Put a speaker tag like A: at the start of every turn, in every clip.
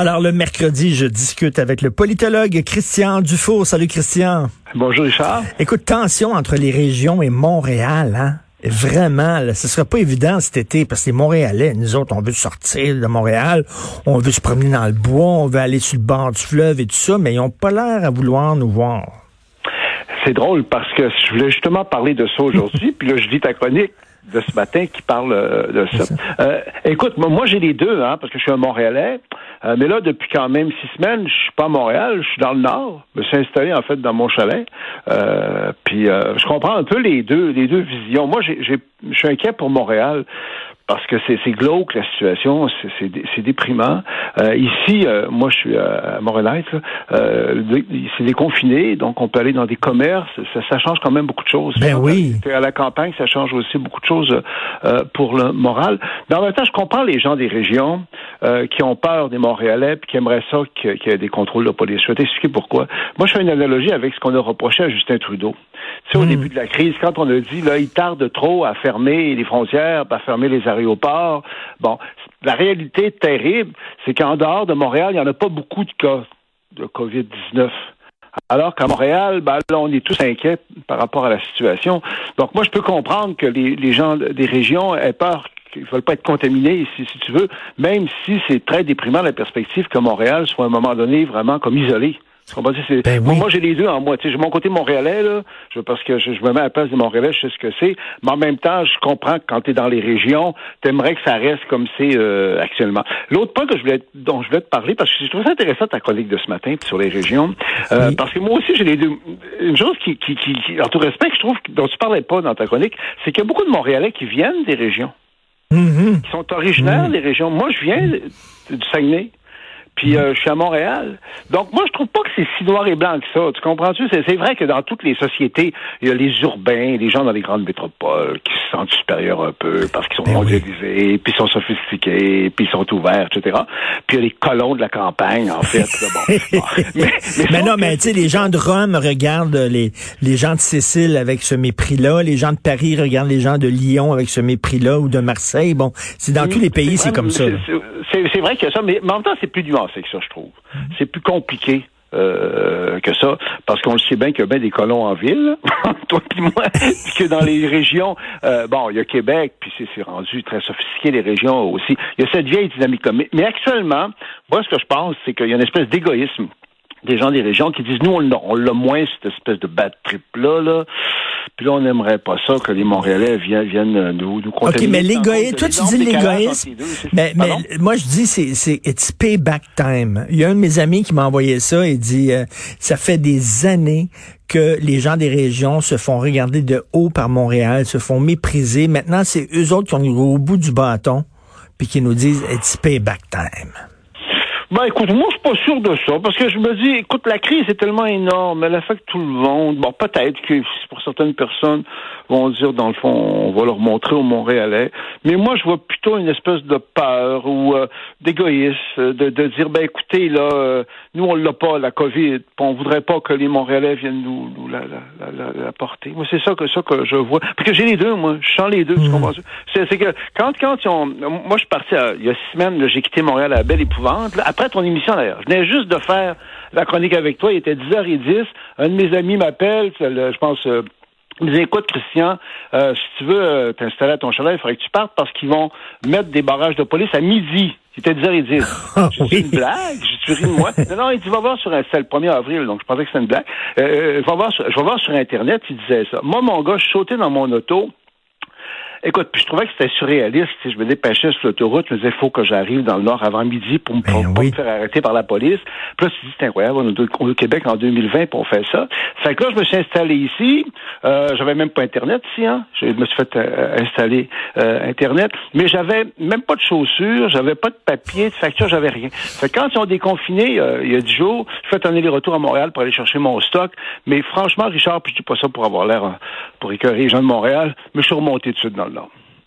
A: Alors, le mercredi, je discute avec le politologue Christian Dufour. Salut, Christian.
B: Bonjour, Richard.
A: Écoute, tension entre les régions et Montréal, hein? Vraiment, là, ce sera pas évident cet été parce que les Montréalais, nous autres, on veut sortir de Montréal, on veut se promener dans le bois, on veut aller sur le bord du fleuve et tout ça, mais ils ont pas l'air à vouloir nous voir.
B: C'est drôle parce que je voulais justement parler de ça aujourd'hui, puis là, je lis ta chronique de ce matin qui parle euh, de ça. Euh, écoute, moi, j'ai les deux, hein, parce que je suis un Montréalais. Euh, mais là, depuis quand même six semaines, je suis pas à Montréal, je suis dans le Nord. Je me suis installé en fait dans mon chalet. puis je comprends un peu les deux, les deux visions. Moi, je suis inquiet pour Montréal parce que c'est glauque la situation, c'est déprimant. Euh, ici, euh, moi je suis à Montréal, euh, c'est déconfiné, donc on peut aller dans des commerces, ça, ça change quand même beaucoup de choses.
A: Ben oui.
B: À la campagne, ça change aussi beaucoup de choses euh, pour le moral. Mais en même temps, je comprends les gens des régions qui ont peur des Montréalais puis qui aimeraient ça qu'il y ait des contrôles de police. Je vais t'expliquer pourquoi. Moi, je fais une analogie avec ce qu'on a reproché à Justin Trudeau. Tu sais, au hmm. début de la crise, quand on a dit, là, il tarde trop à fermer les frontières, à fermer les bon, la réalité terrible, c'est qu'en dehors de Montréal, il n'y en a pas beaucoup de cas de COVID-19. Alors qu'à Montréal, ben, là, on est tous inquiets par rapport à la situation. Donc, moi, je peux comprendre que les, gens des régions aient peur qu'ils ne veulent pas être contaminés, si, si tu veux, même si c'est très déprimant la perspective que Montréal soit à un moment donné vraiment comme isolé. Ben moi, j'ai les deux en moi. J'ai mon côté montréalais, là, parce que je, me mets à la place des Montréalais, je sais ce que c'est. Mais en même temps, je comprends que quand tu es dans les régions, tu aimerais que ça reste comme c'est euh, actuellement. L'autre point que je voulais, dont je voulais te parler, parce que je trouve ça intéressant ta collègue de ce matin sur les régions, euh, parce que moi aussi, j'ai les deux. Une chose qui, qui, qui, en tout respect, je trouve, dont tu parlais pas dans ta chronique, c'est qu'il y a beaucoup de Montréalais qui viennent des régions.
A: Mm-hmm.
B: Qui sont originaires mm-hmm. des régions. Moi, je viens du Saguenay. Puis euh, je suis à Montréal. Donc moi, je trouve pas que c'est si noir et blanc que ça. Tu comprends-tu? C'est vrai que dans toutes les sociétés, il y a les urbains, les gens dans les grandes métropoles qui se sentent supérieurs un peu parce qu'ils sont ben mondialisés, puis ils sont sophistiqués, puis ils sont ouverts, etc. Puis il y a les colons de la campagne, en fait.
A: mais, non, mais tu sais, les gens de Rome regardent les, les gens de Sicile avec ce mépris-là. Les gens de Paris regardent les gens de Lyon avec ce mépris-là ou de Marseille. Bon, c'est dans tous les pays, c'est comme ça.
B: C'est vrai qu'il y a ça, mais en même temps, c'est plus nuancé que ça, je trouve. C'est plus compliqué. Euh, que ça, parce qu'on le sait bien qu'il y a bien des colons en ville, toi et moi, que dans les régions, euh, bon, il y a Québec, puis c'est rendu très sophistiqué, les régions aussi. Il y a cette vieille dynamique-là. Mais, mais, actuellement, moi, ce que je pense, c'est qu'il y a une espèce d'égoïsme des gens des régions qui disent, nous, on l'a moins, cette espèce de bad trip-là, là. Puis là, on n'aimerait pas ça que les Montréalais viennent, viennent nous, nous
A: OK, mais l'égoïsme, toi, tu dis l'égoïsme. Mais, mais moi, je dis, c'est, c'est, it's payback time. Il y a un de mes amis qui m'a envoyé ça et dit, euh, ça fait des années que les gens des régions se font regarder de haut par Montréal, se font mépriser. Maintenant, c'est eux autres qui ont au bout du bâton, puis qui nous disent, it's payback time.
B: Ben écoute, moi je suis pas sûr de ça, parce que je me dis, écoute, la crise est tellement énorme, elle affecte tout le monde. Bon, peut-être que pour certaines personnes vont dire, dans le fond, on va leur montrer au Montréalais. Mais moi, je vois plutôt une espèce de peur ou euh, d'égoïsme, de, de, dire, ben écoutez, là, euh, nous on l'a pas, la COVID, on voudrait pas que les Montréalais viennent nous, nous la, la, la, la, porter. Moi, c'est ça que ça que je vois. Parce que j'ai les deux, moi, je sens les deux, tu mmh. C'est que quand quand ils ont, moi je suis parti il y a six semaines, j'ai quitté Montréal à la belle épouvante après ton émission d'ailleurs. Je venais juste de faire la chronique avec toi, il était 10h10. Un de mes amis m'appelle, je pense, euh, il me dit, écoute, Christian, euh, si tu veux euh, t'installer à ton chalet, il faudrait que tu partes parce qu'ils vont mettre des barrages de police à midi. C'était 10h10.
A: Ah,
B: oui. une blague? Je suis de moi? Non, non, il dit, va voir sur un, c'était le 1er avril, donc je pensais que c'était une blague. Euh, va voir je vais voir sur Internet, il disait ça. Moi, mon gars, je sautais dans mon auto, Écoute, puis je trouvais que c'était surréaliste. Si je me dépêchais sur l'autoroute, je me disais, il faut que j'arrive dans le Nord avant midi pour me, ben me faire arrêter par la police. Puis là, tu dis, c'est incroyable, on est au Québec en 2020 pour faire ça. Fait que là, je me suis installé ici. Euh, j'avais même pas Internet ici, hein. Je me suis fait euh, installer euh, Internet. Mais j'avais même pas de chaussures, j'avais pas de papier, de facture, j'avais rien. Fait que quand ils ont déconfiné, euh, il y a dix jours, je fais un aller-retour à Montréal pour aller chercher mon stock. Mais franchement, Richard, puis je dis pas ça pour avoir l'air, pour écœurer les gens de Montréal, mais je suis remonté tout de suite dans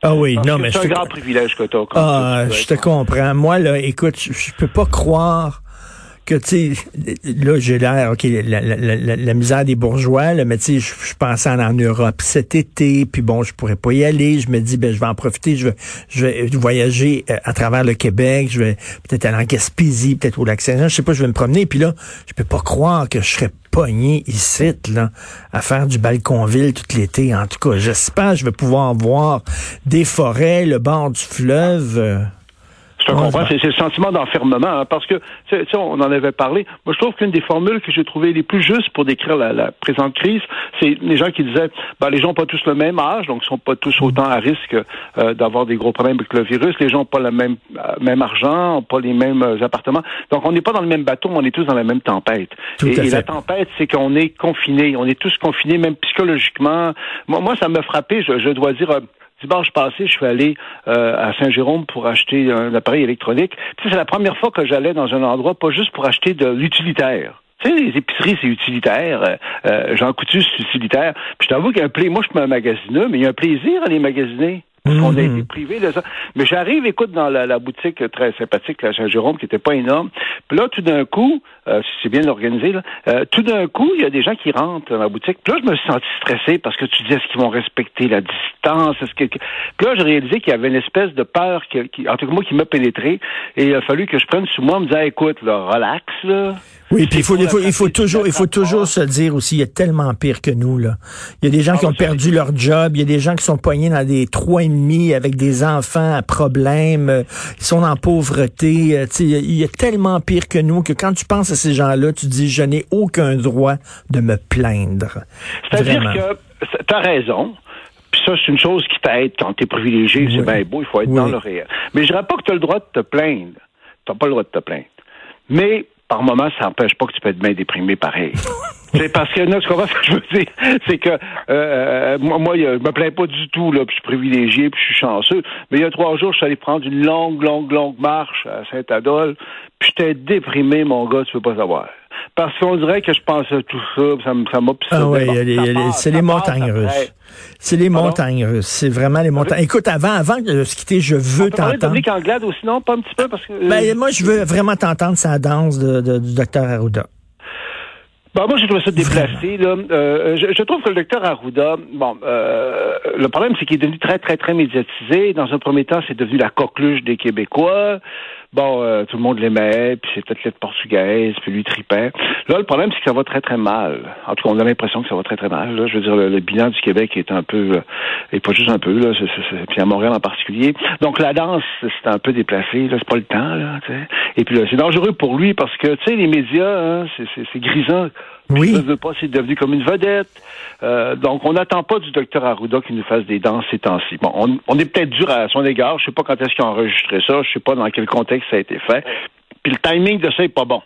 A: ah oui, non, mais
B: c'est un grand privilège que tu as.
A: Ah, je te comprends. Moi, là, écoute, je, peux pas croire que, tu sais, là, j'ai l'air, OK, la, la, la, misère des bourgeois, là, mais tu sais, je, pensais en, en Europe cet été, puis bon, je pourrais pas y aller. Je me dis, ben, je vais en profiter, je vais, je vais voyager euh, à travers le Québec, je vais peut-être aller en Gaspésie, peut-être au Lac-Saint-Jean, je sais pas, je vais me promener, puis là, je peux pas croire que je serais pogné ici, là, à faire du balconville tout l'été. En tout cas, j'espère je vais pouvoir voir des forêts, le bord du fleuve. Euh,
B: je te comprends, c'est le sentiment d'enfermement, hein, parce que, tu sais, on en avait parlé. Moi, je trouve qu'une des formules que j'ai trouvées les plus justes pour décrire la, présente crise, c'est les gens qui disaient, ben, les gens n'ont pas tous le même âge, donc ils sont pas tous autant à risque euh, d'avoir des gros problèmes avec le virus. Les gens n'ont pas le même, euh, même argent, n'ont pas les mêmes euh, appartements. Donc, on n'est pas dans le même bateau, on est tous dans la même tempête. et, la tempête, c'est qu'on est confinés. On est tous confinés, même psychologiquement. Moi, moi ça m'a frappé, je, je dois dire Dimanche passé, je suis allé euh, à Saint-Jérôme pour acheter un appareil électronique. c'est la première fois que j'allais dans un endroit, pas juste pour acheter de l'utilitaire. Tu sais, les épiceries, c'est utilitaire. Euh, euh Jean Coutu, c'est utilitaire. Puis je t'avoue qu'il y a un plaisir. Moi, je suis un magasineux, mais il y a un plaisir à les magasiner. Parce qu'on a mhm. été privé de ça. Mais j'arrive, écoute, dans la, boutique très sympathique à Saint-Jérôme, qui était pas énorme. Puis là, tout d'un coup, euh, c'est bien organisé, là, euh, tout d'un coup, il y a des gens qui rentrent dans la boutique. Puis là, je me suis senti stressé parce que tu dis, est-ce qu'ils vont respecter la distance? Est-ce que... Puis là, j'ai réalisé qu'il y avait une espèce de peur, qui, qui, en tout cas, moi, qui m'a pénétré. Et il a fallu que je prenne sous moi, me dire, écoute, là, relax, là.
A: Oui, puis il faut, il faut, il faut toujours, il faut toujours se dire aussi, il y a tellement pire que nous là. Il y a des gens ah, qui ont perdu leur job, il y a des gens qui sont poignés dans des trois avec des enfants à problème, euh, ils sont en pauvreté. Euh, il y a tellement pire que nous que quand tu penses à ces gens-là, tu dis, je n'ai aucun droit de me plaindre.
B: C'est-à-dire que tu as raison. Puis ça, c'est une chose qui t'aide quand tu es privilégié, c'est bien beau, il faut être dans le réel. Mais je dirais pas que tu as le droit de te plaindre. Tu pas le droit de te plaindre. Mais par moment, ça n'empêche pas que tu peux être bien déprimé pareil. c'est parce que, non, tu comprends ce que je veux dire? C'est que, euh, euh moi, moi, je me plains pas du tout, là, puis je suis privilégié, puis je suis chanceux. Mais il y a trois jours, je suis allé prendre une longue, longue, longue marche à Saint-Adolphe, puis j'étais déprimé, mon gars, tu peux pas savoir parce qu'on dirait que je pense à tout ça, ça, ça m'a
A: Ah oui, c'est les montagnes russes. C'est les montagnes russes. C'est vraiment les montagnes. Écoute, avant, avant de se quitter, je veux t'entendre.
B: Dominique Anglade aussi, non? Pas un petit peu? Parce que,
A: ben, euh, moi, je veux vraiment t'entendre sa danse de, du docteur Arruda.
B: Ben, moi, j'ai trouvé ça déplacé. Là. Euh, je, trouve que le docteur Arruda, bon, euh, le problème, c'est qu'il est devenu très, très, très médiatisé. Dans un premier temps, c'est devenu la coqueluche des Québécois. Bon, euh, tout le monde l'aimait, puis c'est peut-être portugaise, puis lui tripait. Là, le problème, c'est que ça va très, très mal. En tout cas, on a l'impression que ça va très, très mal. Là. Je veux dire, le, bilan du Québec est un peu, et pas juste un peu, là, puis à Montréal en particulier. Donc, la danse, c'est un peu déplacé, là, c'est pas le temps, là, Et puis, c'est dangereux pour lui parce que, tu sais, les médias, hein, c'est grisant. Oui. Je veux pas, c'est devenu comme une vedette. Euh, donc, on n'attend pas du docteur Arruda qu'il nous fasse des danses ces temps-ci. Bon, on, on est peut-être dur à son égard. Je sais pas quand est-ce qu'il a enregistré ça. Je sais pas dans quel contexte ça a été fait. Puis le timing de ça est pas bon.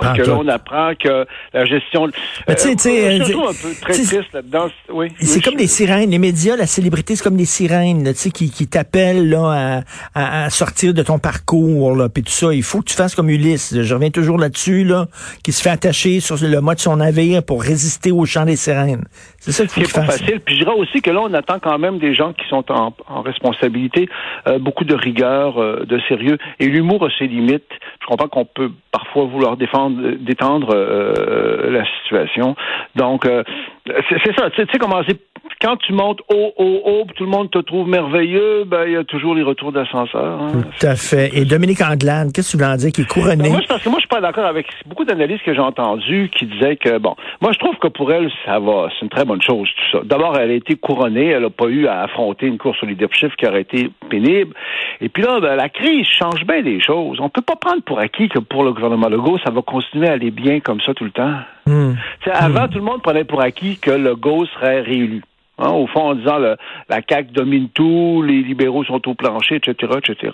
B: Parce que là, on apprend que la gestion.
A: Mais tu sais, euh, un peu très triste là-dedans. Oui. C'est comme des sirènes. Les médias, la célébrité, c'est comme des sirènes, tu sais, qui, qui t'appellent là à, à, sortir de ton parcours, là, puis tout ça. Il faut que tu fasses comme Ulysse. Je reviens toujours là-dessus, là, qui se fait attacher sur le mât de son navire pour résister au chant des sirènes. C'est ça qu'il faut tu
B: pas facile. Puis je dirais aussi que là, on attend quand même des gens qui sont en, en responsabilité, euh, beaucoup de rigueur, euh, de sérieux. Et l'humour a ses limites. Je comprends qu'on peut parfois vouloir défendre, détendre euh, la situation. Donc, euh, c'est ça. Tu sais comment c'est quand tu montes haut, haut, haut, tout le monde te trouve merveilleux, ben il y a toujours les retours d'ascenseur. Hein.
A: Tout à fait. Et Dominique Anglade, qu'est-ce que tu veux en dire qui est couronné? Ben,
B: moi, parce que moi, je suis pas d'accord avec beaucoup d'analystes que j'ai entendus qui disaient que, bon, moi, je trouve que pour elle, ça va. C'est une très bonne chose, tout ça. D'abord, elle a été couronnée. Elle n'a pas eu à affronter une course au leadership qui aurait été pénible. Et puis là, ben, la crise change bien des choses. On peut pas prendre pour acquis que pour le gouvernement Legault, ça va continuer à aller bien comme ça tout le temps. Hmm. Avant, hmm. tout le monde prenait pour acquis que Legault serait réélu. Hein, au fond, en disant le, la CAQ domine tout, les libéraux sont au plancher, etc., etc.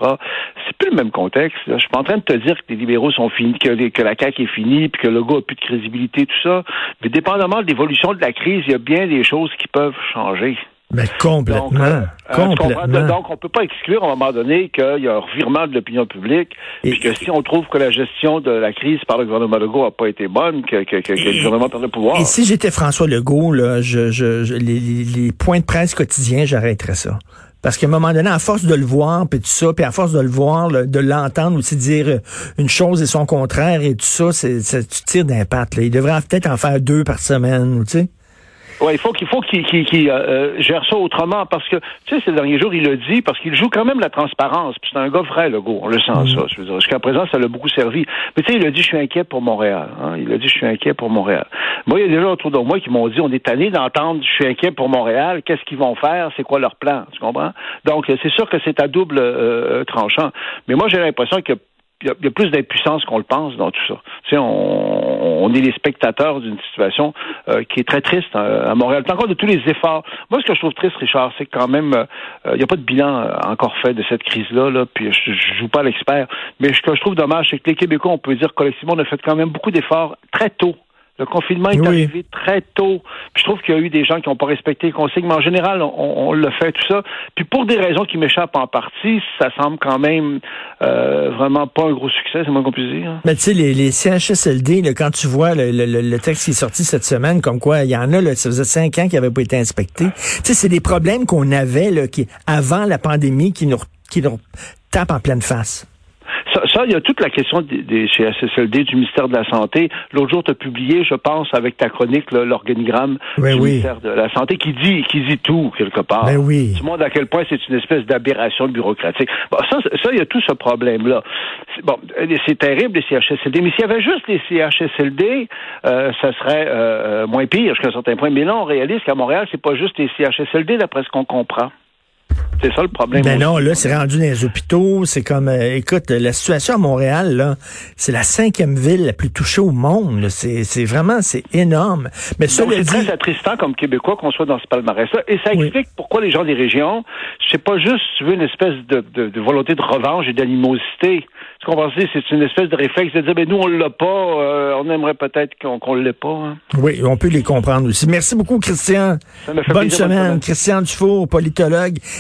B: C'est plus le même contexte. Je suis pas en train de te dire que les libéraux sont finis, que, que la CAQ est finie, puis que le gars a plus de crédibilité, tout ça. Mais dépendamment de l'évolution de la crise, il y a bien des choses qui peuvent changer.
A: Mais complètement. Donc, euh, complètement.
B: donc, on peut pas exclure à un moment donné qu'il y a un revirement de l'opinion publique, et que si on trouve que la gestion de la crise par le gouvernement Legault a pas été bonne, que, que, que, le gouvernement perd le pouvoir.
A: Et si j'étais François Legault, là, je, je, les, les, points de presse quotidiens, j'arrêterais ça. Parce qu'à un moment donné, à force de le voir, puis tout ça, puis à force de le voir, de l'entendre aussi dire une chose et son contraire et tout ça, c'est, tu tires d'impact. Il devrait peut-être en faire deux par semaine, tu sais.
B: Ouais, il faut qu'il faut qu'il euh, euh, gère ça autrement parce que tu sais ces derniers jours il le dit parce qu'il joue quand même la transparence. Puis c'est un gars vrai le go, on le sent mm. ça. Je veux dire jusqu'à présent ça l'a beaucoup servi. Mais tu sais il a dit je suis inquiet pour Montréal. Hein? Il a dit je suis inquiet pour Montréal. Moi il y a des gens autour de moi qui m'ont dit on est tanné d'entendre je suis inquiet pour Montréal. Qu'est-ce qu'ils vont faire C'est quoi leur plan Tu comprends? Donc c'est sûr que c'est à double euh, tranchant. Mais moi j'ai l'impression que il y, a, plus d'impuissance qu'on le pense dans tout ça. Tu sais, on, on est les spectateurs d'une situation euh, qui est très triste hein, à Montréal. Tant de tous les efforts. Moi, ce que je trouve triste, Richard, c'est quand même, euh, il n'y a pas de bilan euh, encore fait de cette crise-là. Là, puis je, je joue pas l'expert, mais ce que je trouve dommage, c'est que les Québécois, on peut dire collectivement, on a fait quand même beaucoup d'efforts très tôt le confinement est arrivé très tôt. Puis je trouve qu'il y a eu des gens qui n'ont pas respecté les consignes, mais en général, on, le fait, tout ça. Puis pour des raisons qui m'échappent en partie, ça semble quand même euh, vraiment pas un gros succès, c'est moins qu'on puisse dire.
A: Mais tu sais, les, les, CHSLD, quand tu vois le, texte qui est sorti cette semaine, comme quoi il y en a, là, ça faisait cinq ans qui n'avaient pas été inspectés. Tu sais, c'est des problèmes qu'on avait là, qui, avant la pandémie qui nous, qui nous tapent en pleine face.
B: Ça, il y a toute la question des, CHSLD, du ministère de la Santé. L'autre jour, tu as publié, je pense, avec ta chronique, l'organigramme du ministère de la Santé qui dit, qui dit tout, quelque part.
A: Ben oui.
B: Tu montres à quel point c'est une espèce d'aberration bureaucratique. Bon, ça, ça, il y a tout ce problème-là. Bon, c'est terrible, les CHSLD. Mais s'il y avait juste les CHSLD, euh, ça serait euh, moins pire jusqu'à un certain point. Mais là, on réalise qu'à Montréal, c'est pas juste les CHSLD, d'après ce qu'on comprend. C'est ça le problème.
A: Ben non, là, c'est rendu dans les hôpitaux. C'est comme, euh, écoute, la situation à Montréal, là, c'est la cinquième ville la plus touchée au monde. C'est vraiment, c'est énorme.
B: Mais c'est très attristant comme Québécois qu'on soit dans ce palmarès-là. Et ça explique pourquoi les gens des régions, c'est pas juste, tu veux, une espèce de, de volonté de revanche et d'animosité ce qu'on va c'est une espèce de réflexe de dire, ben nous, on l'a pas, euh, on aimerait peut-être qu'on ne l'ait pas. Hein.
A: Oui, on peut les comprendre aussi. Merci beaucoup, Christian. bonne, semaine. Christian Dufour, politologue.